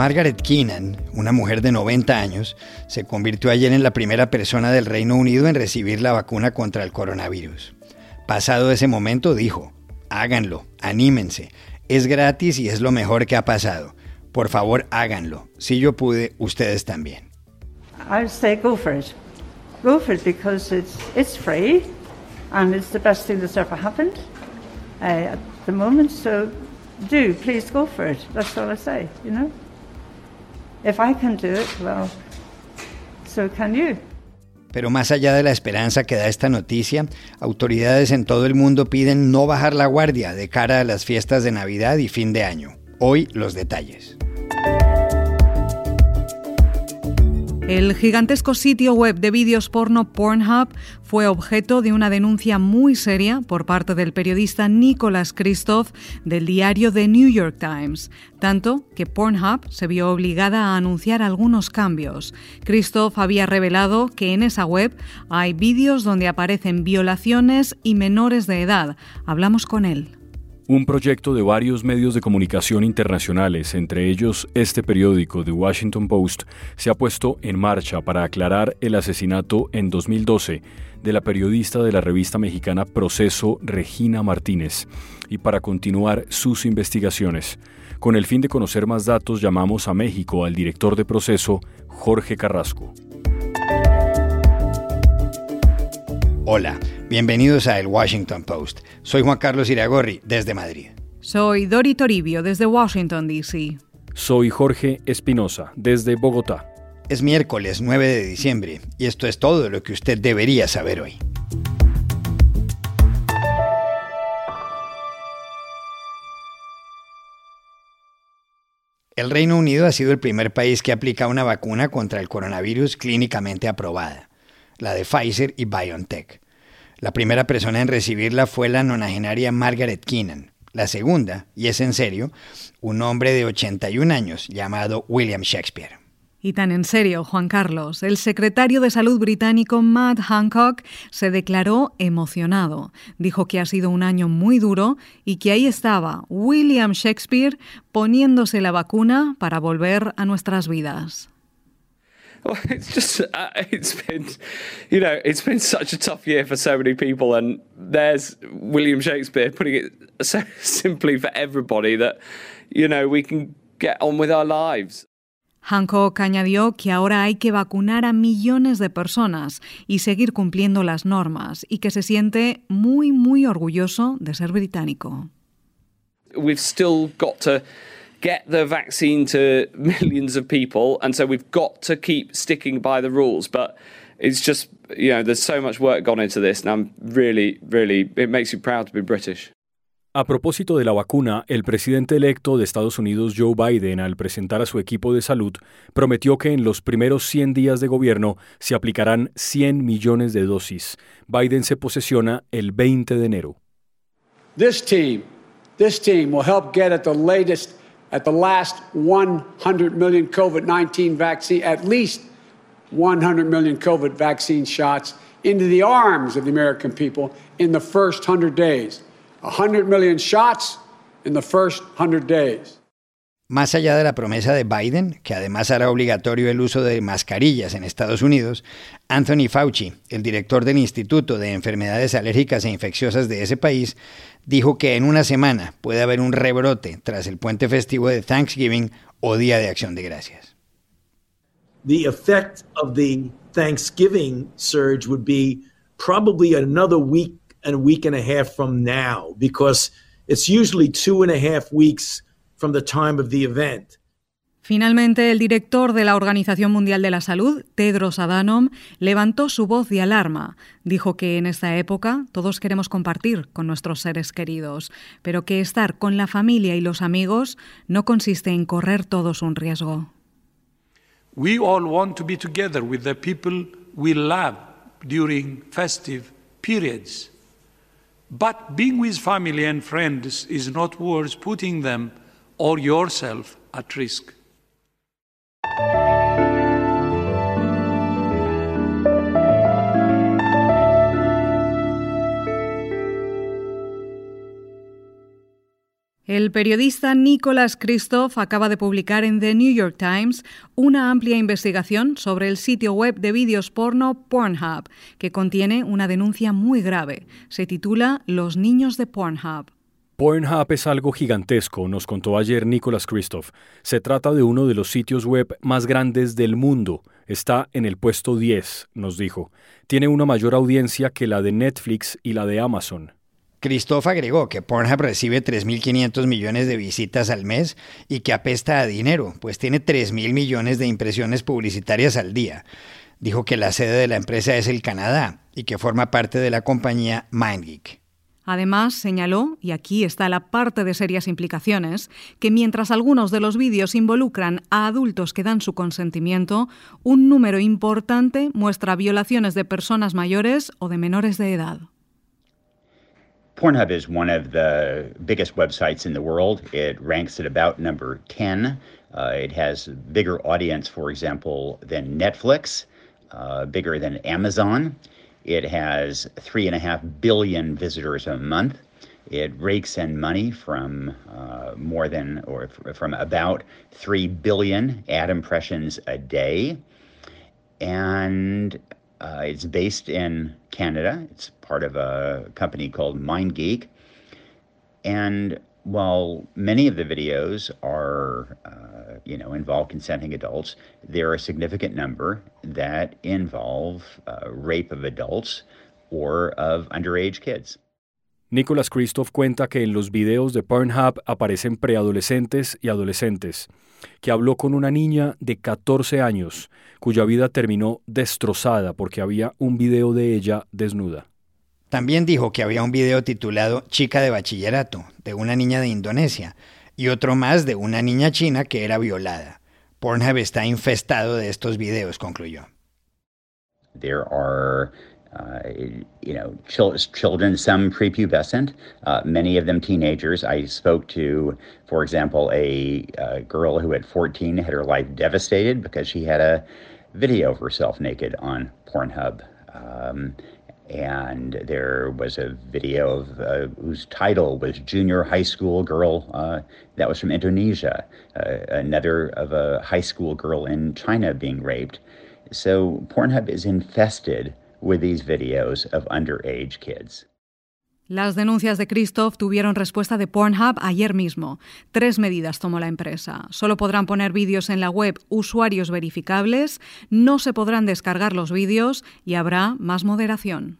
Margaret Keenan, una mujer de 90 años, se convirtió ayer en la primera persona del Reino Unido en recibir la vacuna contra el coronavirus. Pasado ese momento dijo, háganlo, anímense, es gratis y es lo mejor que ha pasado. Por favor, háganlo. Si yo pude, ustedes también. I say go for it. Go for it because it's, it's free and it's the best thing that's ever happened uh, at the moment. So do, please go for it. That's all I say, you know. If I can do it, well, so can. Pero más allá de la esperanza que da esta noticia, autoridades en todo el mundo piden no bajar la guardia de cara a las fiestas de Navidad y fin de año. Hoy los detalles. El gigantesco sitio web de vídeos porno Pornhub fue objeto de una denuncia muy seria por parte del periodista Nicholas Christoph del diario The New York Times, tanto que Pornhub se vio obligada a anunciar algunos cambios. Christoph había revelado que en esa web hay vídeos donde aparecen violaciones y menores de edad. Hablamos con él. Un proyecto de varios medios de comunicación internacionales, entre ellos este periódico The Washington Post, se ha puesto en marcha para aclarar el asesinato en 2012 de la periodista de la revista mexicana Proceso, Regina Martínez, y para continuar sus investigaciones. Con el fin de conocer más datos, llamamos a México al director de Proceso, Jorge Carrasco. Hola, bienvenidos a El Washington Post. Soy Juan Carlos Iragorri, desde Madrid. Soy Dori Toribio, desde Washington, D.C. Soy Jorge Espinosa, desde Bogotá. Es miércoles 9 de diciembre y esto es todo lo que usted debería saber hoy. El Reino Unido ha sido el primer país que aplica una vacuna contra el coronavirus clínicamente aprobada, la de Pfizer y BioNTech. La primera persona en recibirla fue la nonagenaria Margaret Keenan. La segunda, y es en serio, un hombre de 81 años llamado William Shakespeare. Y tan en serio, Juan Carlos, el secretario de Salud británico Matt Hancock se declaró emocionado. Dijo que ha sido un año muy duro y que ahí estaba William Shakespeare poniéndose la vacuna para volver a nuestras vidas. Well, it's just uh, it's been, you know, it's been such a tough year for so many people, and there's William Shakespeare putting it so simply for everybody that, you know, we can get on with our lives. Hancock añadió que ahora hay que vacunar a millones de personas y seguir cumpliendo las normas y que se siente muy, muy orgulloso de ser británico. We've still got to get the vaccine to millions of people, and so we've got to keep sticking by the rules. But it's just, you know, there's so much work gone into this, and I'm really, really, it makes you proud to be British. A propósito de la vacuna, el presidente electo de Estados Unidos, Joe Biden, al presentar a su equipo de salud, prometió que en los primeros 100 días de gobierno se aplicarán 100 millones de dosis. Biden se posesiona el 20 de enero. This team, this team will help get at the latest, at the last 100 million COVID-19 vaccine, at least 100 million COVID vaccine shots into the arms of the American people in the first 100 days. 100 million shots in the first 100 days. Más allá de la promesa de Biden, que además hará obligatorio el uso de mascarillas en Estados Unidos, Anthony Fauci, el director del Instituto de Enfermedades Alérgicas e Infecciosas de ese país, dijo que en una semana puede haber un rebrote tras el puente festivo de Thanksgiving o Día de Acción de Gracias. The effect of the Thanksgiving surge would be probably another week and week and a half from now because it's usually two and a half weeks from the time of the event. Finalmente, el director de la Organización Mundial de la Salud, Tedros Adhanom, levantó su voz de alarma. Dijo que en esta época todos queremos compartir con nuestros seres queridos, pero que estar con la familia y los amigos no consiste en correr todos un riesgo. We all want to be together with the people we love during festive periods. But being with family and friends is not worth putting them or yourself at risk. El periodista Nicholas Christoph acaba de publicar en The New York Times una amplia investigación sobre el sitio web de vídeos porno Pornhub, que contiene una denuncia muy grave. Se titula Los niños de Pornhub. Pornhub es algo gigantesco, nos contó ayer Nicholas Christoph. Se trata de uno de los sitios web más grandes del mundo. Está en el puesto 10, nos dijo. Tiene una mayor audiencia que la de Netflix y la de Amazon. Christoph agregó que Pornhub recibe 3.500 millones de visitas al mes y que apesta a dinero, pues tiene 3.000 millones de impresiones publicitarias al día. Dijo que la sede de la empresa es el Canadá y que forma parte de la compañía MindGeek. Además, señaló, y aquí está la parte de serias implicaciones, que mientras algunos de los vídeos involucran a adultos que dan su consentimiento, un número importante muestra violaciones de personas mayores o de menores de edad. Pornhub is one of the biggest websites in the world. It ranks at about number 10. Uh, it has bigger audience, for example, than Netflix, uh, bigger than Amazon. It has three and a half billion visitors a month. It rakes in money from uh, more than, or from about 3 billion ad impressions a day. And uh, it's based in Canada. It's part of a company called MindGeek. And while many of the videos are, uh, you know, involve consenting adults, there are a significant number that involve uh, rape of adults or of underage kids. Nicholas Christoph cuenta que en los videos de Pornhub aparecen preadolescentes y adolescentes, que habló con una niña de 14 años, cuya vida terminó destrozada porque había un video de ella desnuda. También dijo que había un video titulado Chica de bachillerato, de una niña de Indonesia, y otro más de una niña china que era violada. Pornhub está infestado de estos videos, concluyó. There are uh, you know, children, some prepubescent, uh, many of them teenagers. I spoke to, for example, a, a, girl who at 14 had her life devastated because she had a video of herself naked on Pornhub. Um, and there was a video of uh, whose title was "Junior High School Girl." Uh, that was from Indonesia. Uh, another of a high school girl in China being raped. So Pornhub is infested with these videos of underage kids. Las denuncias de Christoph tuvieron respuesta de Pornhub ayer mismo. Tres medidas tomó la empresa. Solo podrán poner vídeos en la web usuarios verificables, no se podrán descargar los vídeos y habrá más moderación.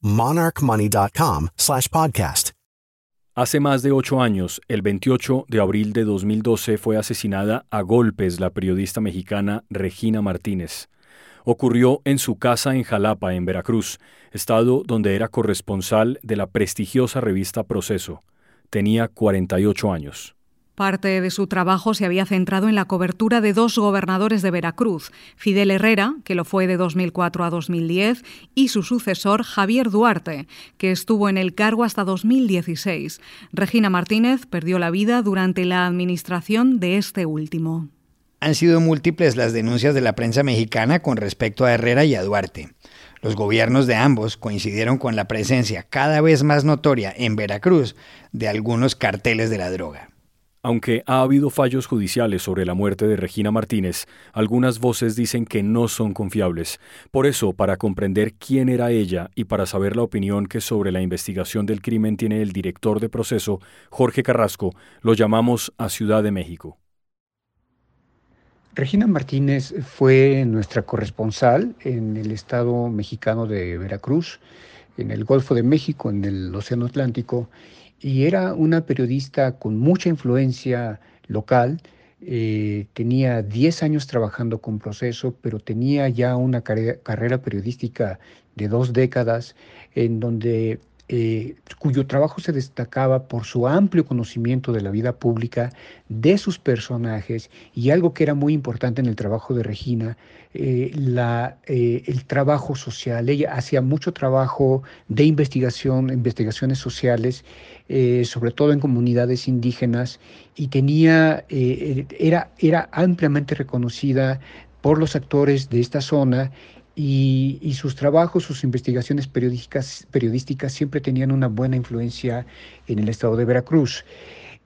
monarchmoney.com podcast. Hace más de ocho años, el 28 de abril de 2012, fue asesinada a golpes la periodista mexicana Regina Martínez. Ocurrió en su casa en Jalapa, en Veracruz, estado donde era corresponsal de la prestigiosa revista Proceso. Tenía 48 años. Parte de su trabajo se había centrado en la cobertura de dos gobernadores de Veracruz, Fidel Herrera, que lo fue de 2004 a 2010, y su sucesor Javier Duarte, que estuvo en el cargo hasta 2016. Regina Martínez perdió la vida durante la administración de este último. Han sido múltiples las denuncias de la prensa mexicana con respecto a Herrera y a Duarte. Los gobiernos de ambos coincidieron con la presencia cada vez más notoria en Veracruz de algunos carteles de la droga. Aunque ha habido fallos judiciales sobre la muerte de Regina Martínez, algunas voces dicen que no son confiables. Por eso, para comprender quién era ella y para saber la opinión que sobre la investigación del crimen tiene el director de proceso, Jorge Carrasco, lo llamamos a Ciudad de México. Regina Martínez fue nuestra corresponsal en el estado mexicano de Veracruz, en el Golfo de México, en el Océano Atlántico, y era una periodista con mucha influencia local. Eh, tenía 10 años trabajando con proceso, pero tenía ya una carrera periodística de dos décadas en donde eh, cuyo trabajo se destacaba por su amplio conocimiento de la vida pública, de sus personajes y algo que era muy importante en el trabajo de Regina, eh, eh, el trabajo social. Ella hacía mucho trabajo de investigación, investigaciones sociales, sobre todo en comunidades indígenas, y tenía, era, era ampliamente reconocida por los actores de esta zona y, sus trabajos, sus investigaciones periodísticas, periodísticas siempre tenían una buena influencia en el estado de Veracruz.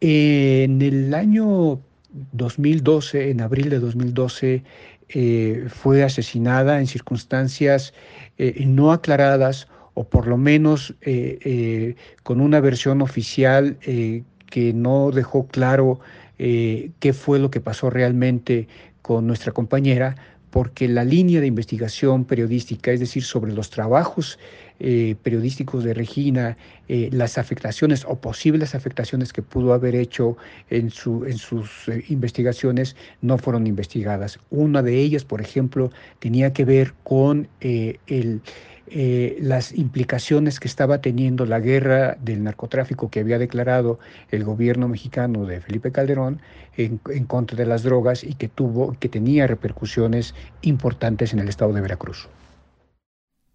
En el año 2012, en abril de 2012, eh, fue asesinada en circunstancias eh, no aclaradas o por lo menos eh, con una versión oficial que no dejó claro qué fue lo que pasó realmente con nuestra compañera, porque la línea de investigación periodística, es decir, sobre los trabajos eh, periodísticos de Regina, eh, las afectaciones o posibles afectaciones que pudo haber hecho en, su, en sus eh, investigaciones, no fueron investigadas. Una de ellas, por ejemplo, tenía que ver con el eh, las implicaciones que estaba teniendo la guerra del narcotráfico que había declarado el gobierno mexicano de Felipe Calderón en, en, contra de las drogas y que tuvo, que tenía repercusiones importantes en el estado de Veracruz.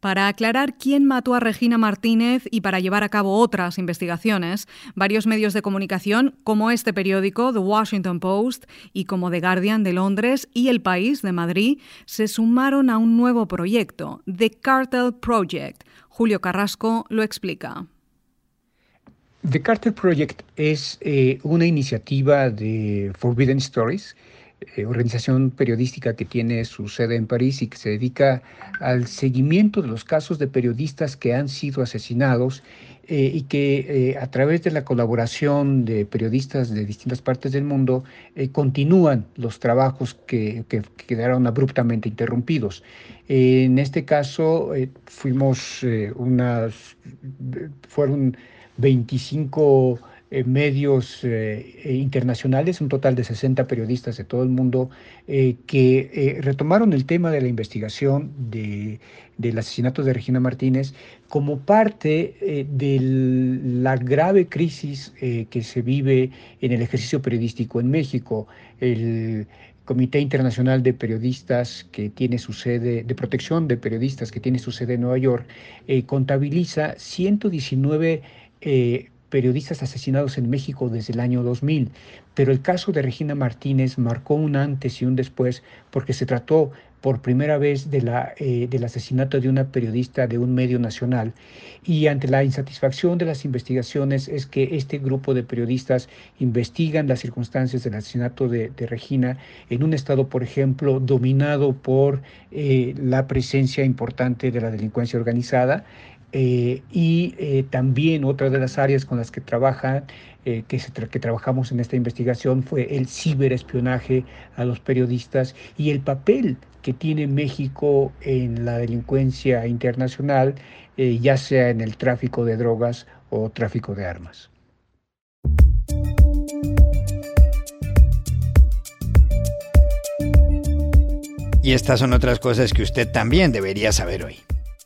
Para aclarar quién mató a Regina Martínez y para llevar a cabo otras investigaciones, varios medios de comunicación, como este periódico, The Washington Post, y como The Guardian de Londres y El País de Madrid, se sumaron a un nuevo proyecto, The Cartel Project. Julio Carrasco lo explica. The Cartel Project es eh, una iniciativa de Forbidden Stories, eh, organización periodística que tiene su sede en París y que se dedica al seguimiento de los casos de periodistas que han sido asesinados eh, y que eh, a través de la colaboración de periodistas de distintas partes del mundo continúan los trabajos que, que, quedaron abruptamente interrumpidos. en este caso fuimos unas, fueron 25 eh, medios eh, eh, internacionales, un total de 60 periodistas de todo el mundo, que retomaron el tema de la investigación de, del asesinato de Regina Martínez como parte de la grave crisis que se vive en el ejercicio periodístico en México. El, Comité Internacional de Periodistas que tiene su sede, de protección de periodistas que tiene su sede en Nueva York, contabiliza 119 eh, periodistas asesinados en México desde el año 2000, pero el caso de Regina Martínez marcó un antes y un después porque se trató por primera vez eh, del asesinato de una periodista de un medio nacional. Y ante la insatisfacción de las investigaciones es que este grupo de periodistas investigan las circunstancias del asesinato de, Regina en un estado, por ejemplo, dominado por eh, la presencia importante de la delincuencia organizada eh, y eh, también otra de las áreas con las que trabajan, eh, que, que trabajamos en esta investigación fue el ciberespionaje a los periodistas y el papel que tiene México en la delincuencia internacional, ya sea en el tráfico de drogas o tráfico de armas. Y estas son otras cosas que usted también debería saber hoy.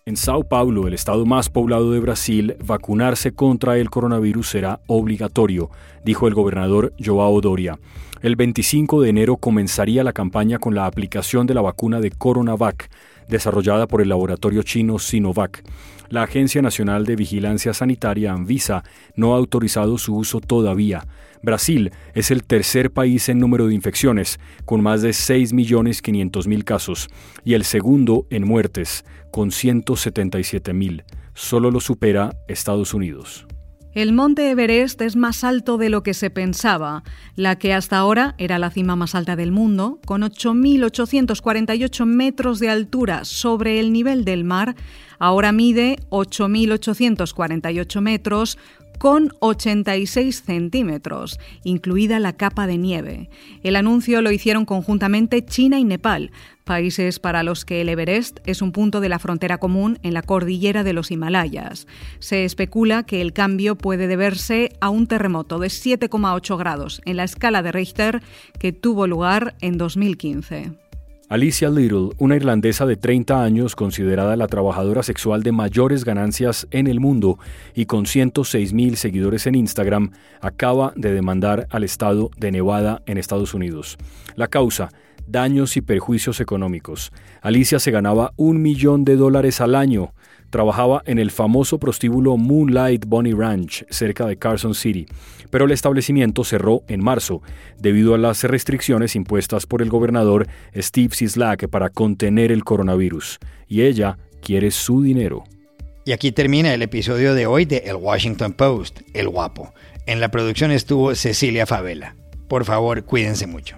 En Sao Paulo, el estado más poblado de Brasil, vacunarse contra el coronavirus será obligatorio, dijo el gobernador Joao Doria. El 25 de enero comenzaría la campaña con la aplicación de la vacuna de Coronavac, desarrollada por el laboratorio chino Sinovac. La Agencia Nacional de Vigilancia Sanitaria, Anvisa, no ha autorizado su uso todavía. Brasil es el tercer país en número de infecciones, con más de 6.500.000 casos, y el segundo en muertes, con 177.000. Solo lo supera Estados Unidos. El monte Everest es más alto de lo que se pensaba, la que hasta ahora era la cima más alta del mundo, con 8.848 metros de altura sobre el nivel del mar, ahora mide 8.848 metros con 86 centímetros, incluida la capa de nieve. El anuncio lo hicieron conjuntamente China y Nepal, países para los que el Everest es un punto de la frontera común en la cordillera de los Himalayas. Se especula que el cambio puede deberse a un terremoto de 7,8 grados en la escala de Richter que tuvo lugar en 2015. Alicia Little, una irlandesa de 30 años considerada la trabajadora sexual de mayores ganancias en el mundo y con 106 mil seguidores en Instagram, acaba de demandar al estado de Nevada en Estados Unidos. La causa, daños y perjuicios económicos. Alicia se ganaba un millón de dólares al año Trabajaba en el famoso prostíbulo Moonlight Bunny Ranch, cerca de Carson City, pero el establecimiento cerró en marzo debido a las restricciones impuestas por el gobernador Steve Sislak para contener el coronavirus, y ella quiere su dinero. Y aquí termina el episodio de hoy de El Washington Post, El Guapo. En la producción estuvo Cecilia Favela. Por favor, cuídense mucho